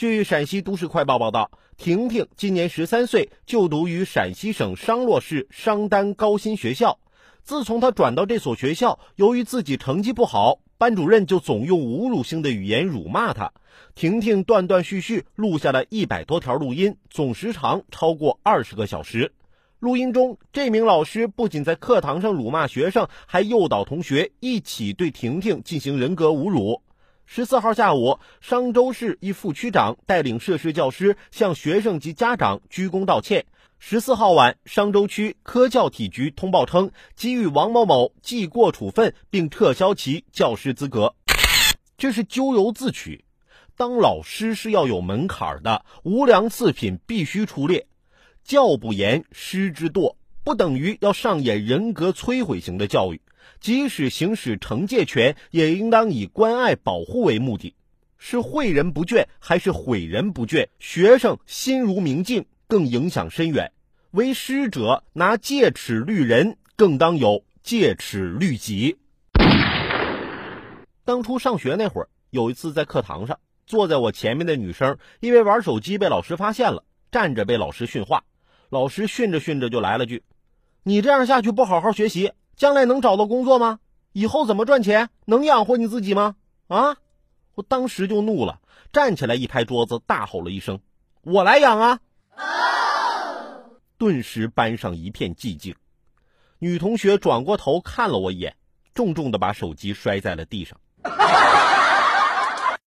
据陕西都市快报报道，婷婷今年十三岁，就读于陕西省商洛市商丹高新学校。自从她转到这所学校，由于自己成绩不好，班主任就总用侮辱性的语言辱骂她。婷婷断断续续录下了一百多条录音，总时长超过二十个小时。录音中，这名老师不仅在课堂上辱骂学生，还诱导同学一起对婷婷进行人格侮辱。十四号下午，商州市一副区长带领涉事教师向学生及家长鞠躬道歉。十四号晚，商州区科教体局通报称，给予王某某记过处分，并撤销其教师资格。这是咎由自取。当老师是要有门槛的，无良次品必须出列。教不严，师之惰，不等于要上演人格摧毁型的教育。即使行使惩戒权，也应当以关爱保护为目的。是诲人不倦，还是毁人不倦？学生心如明镜，更影响深远。为师者拿戒尺律人，更当有戒尺律己。当初上学那会儿，有一次在课堂上，坐在我前面的女生因为玩手机被老师发现了，站着被老师训话。老师训着训着就来了句：“你这样下去不好好学习。”将来能找到工作吗？以后怎么赚钱？能养活你自己吗？啊！我当时就怒了，站起来一拍桌子，大吼了一声：“我来养啊！”顿时班上一片寂静。女同学转过头看了我一眼，重重的把手机摔在了地上。